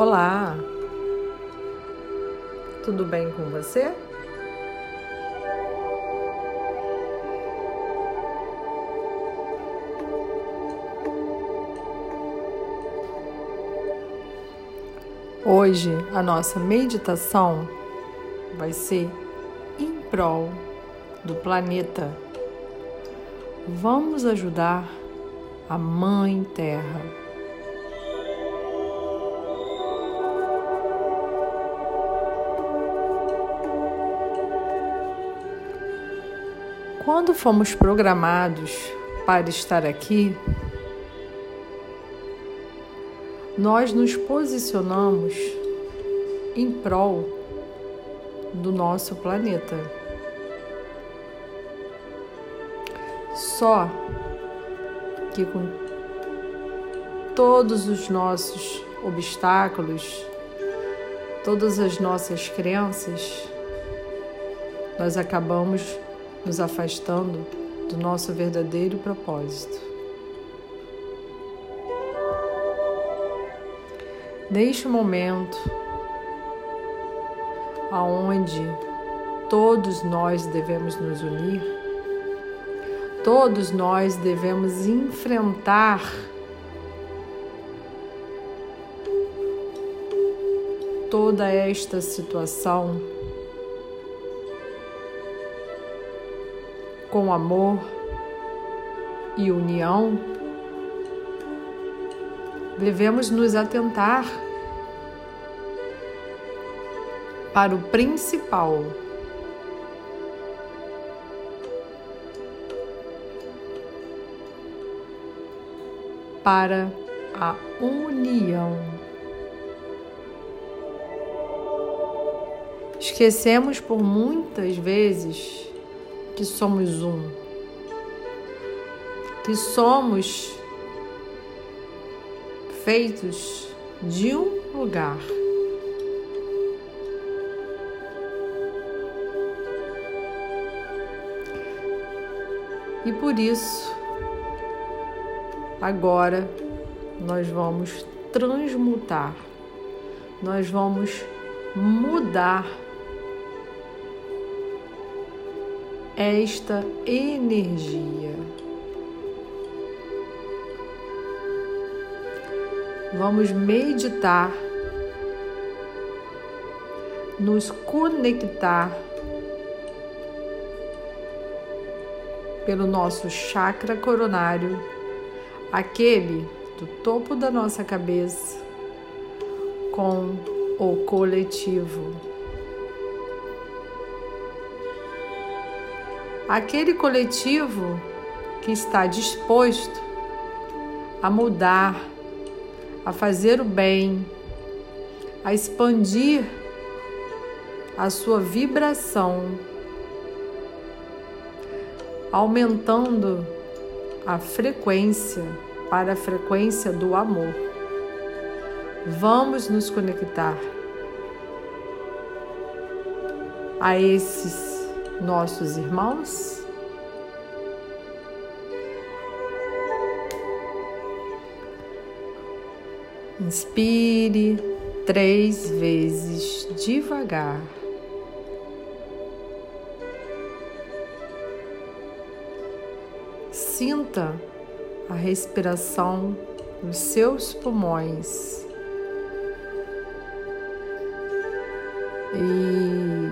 Olá, tudo bem com você? Hoje a nossa meditação vai ser em prol do planeta. Vamos ajudar a Mãe Terra. Quando fomos programados para estar aqui, nós nos posicionamos em prol do nosso planeta. Só que com todos os nossos obstáculos, todas as nossas crenças, nós acabamos nos afastando do nosso verdadeiro propósito. Neste momento, aonde todos nós devemos nos unir, todos nós devemos enfrentar toda esta situação com amor e união, devemos nos atentar para o principal. Para a união. Esquecemos por muitas vezes que somos um, que somos feitos de um lugar. E por isso, agora nós vamos transmutar, nós vamos mudar esta energia. Vamos meditar, nos conectar pelo nosso chakra coronário, aquele do topo da nossa cabeça, com o coletivo. Aquele coletivo que está disposto a mudar, a fazer o bem, a expandir a sua vibração, aumentando a frequência para a frequência do amor. Vamos nos conectar a esses nossos irmãos? Inspire três vezes devagar. Sinta a respiração nos seus pulmões. Isso.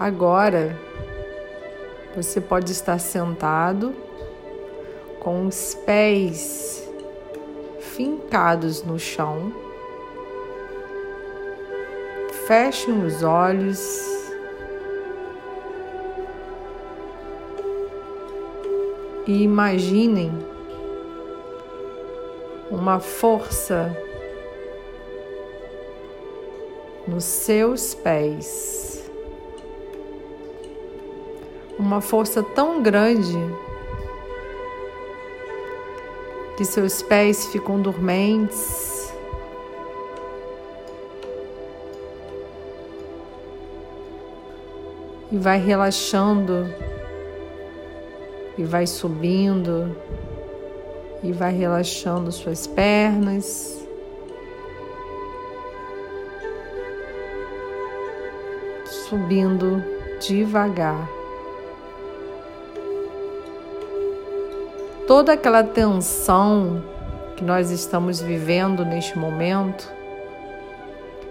Agora, você pode estar sentado com os pés fincados no chão. Fechem os olhos. E imaginem uma força nos seus pés uma força tão grande que seus pés ficam dormentes. E vai relaxando e vai subindo e vai relaxando suas pernas. Subindo devagar. Toda aquela tensão que nós estamos vivendo neste momento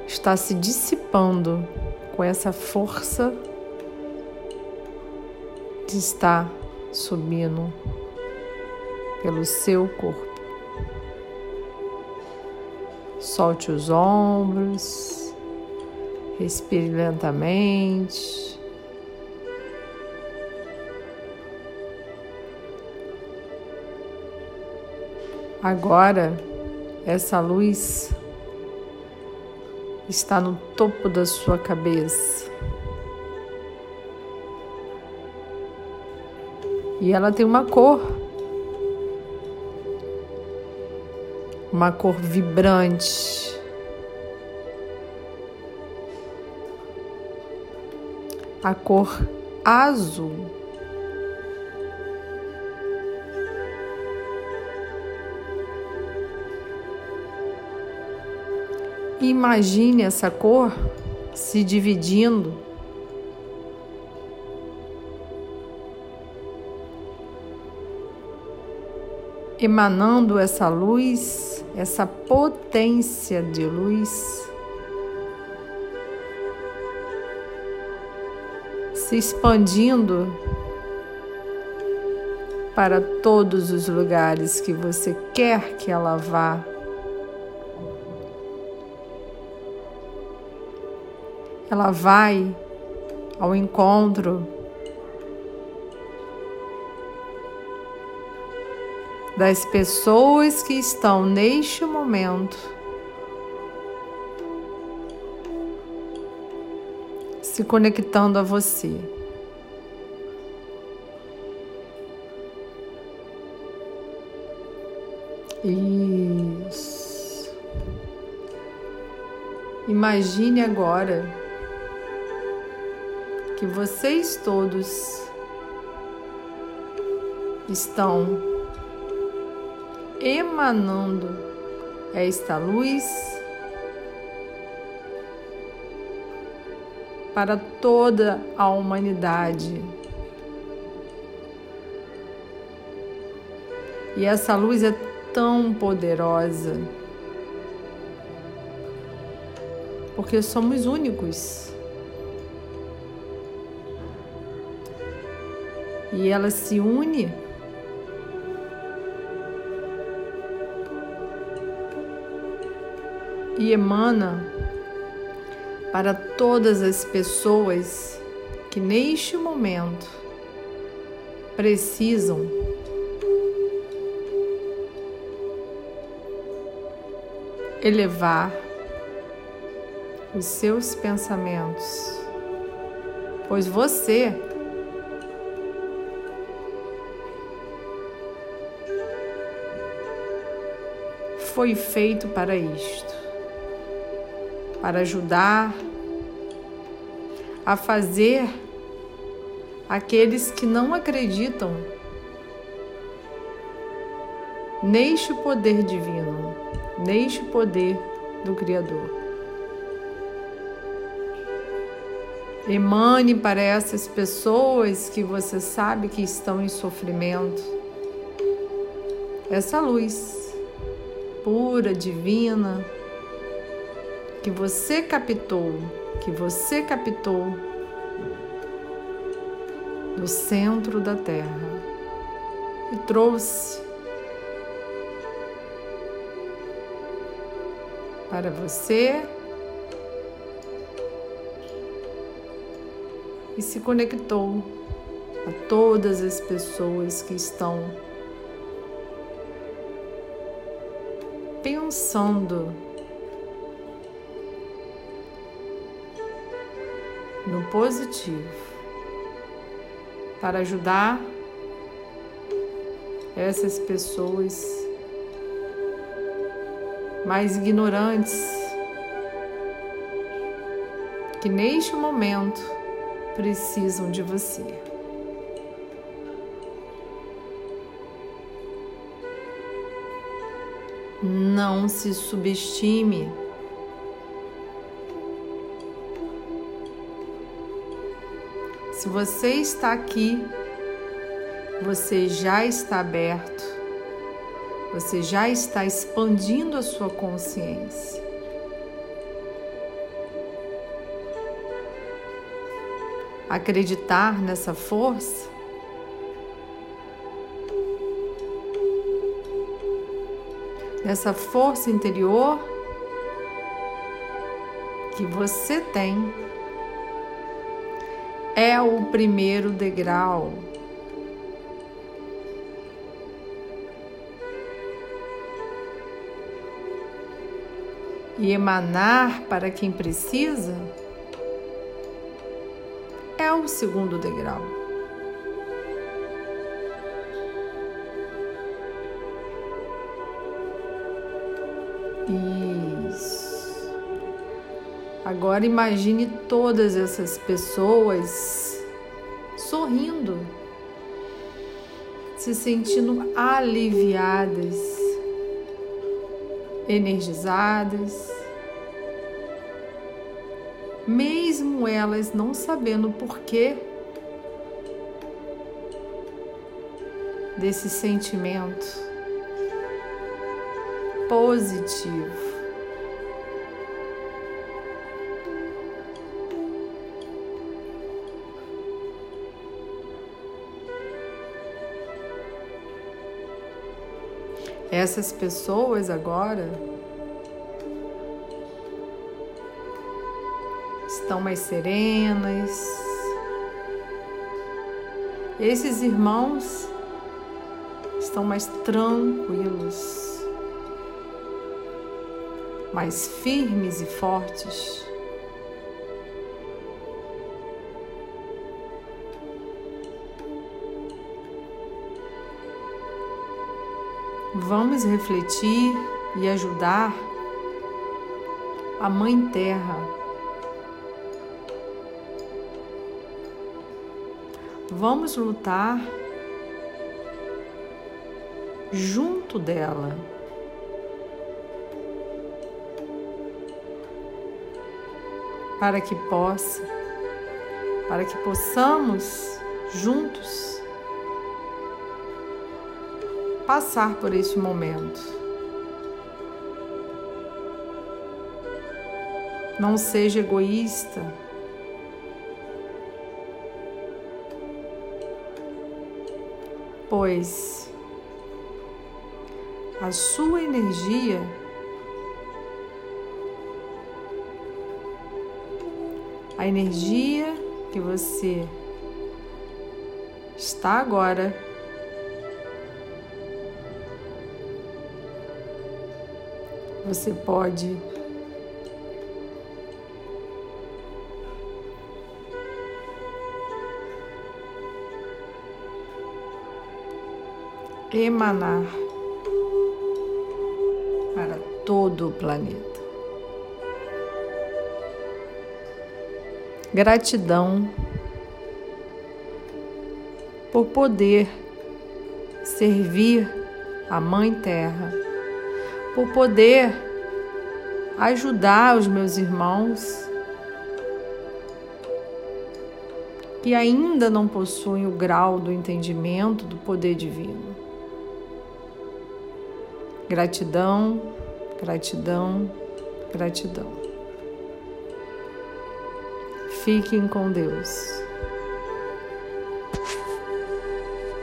está se dissipando com essa força de estar subindo pelo seu corpo. Solte os ombros, respire lentamente. Agora, essa luz está no topo da sua cabeça. E ela tem uma cor. Uma cor vibrante. A cor azul. Imagine essa cor se dividindo emanando essa luz, essa potência de luz, se expandindo para todos os lugares que você quer que ela vá. Ela vai ao encontro das pessoas que estão neste momento se conectando a você. Isso. Imagine agora que vocês todos estão emanando esta luz para toda a humanidade. E essa luz é tão poderosa porque somos únicos. E ela se une. E emana para todas as pessoas que neste momento precisam elevar os seus pensamentos, pois você foi feito para isto para ajudar a fazer aqueles que não acreditam neste poder divino, neste poder do Criador. Emane para essas pessoas que você sabe que estão em sofrimento essa luz pura, divina, que você captou, que você captou do centro da Terra e trouxe para você e se conectou a todas as pessoas que estão pensando no positivo para ajudar essas pessoas mais ignorantes que neste momento precisam de você. Não se subestime. Se você está aqui, você já está aberto, você já está expandindo a sua consciência. Acreditar nessa força nessa força interior que você tem é o primeiro degrau. E emanar para quem precisa é o segundo degrau. Isso. Agora imagine todas essas pessoas sorrindo, se sentindo aliviadas, energizadas, mesmo elas não sabendo porquê desse sentimento positivo. Essas pessoas agora estão mais serenas. Esses irmãos estão mais tranquilos, mais firmes e fortes. Vamos refletir e ajudar a Mãe Terra. Vamos lutar junto dela. Para que possa, para que possamos juntos passar por este momento. Não seja egoísta. Pois a sua energia a energia que você está agora você pode emanar para todo o planeta. Gratidão por poder servir a Mãe Terra por poder ajudar os meus irmãos que ainda não possuem o grau do entendimento do poder divino. Gratidão, gratidão, gratidão. Fiquem com Deus.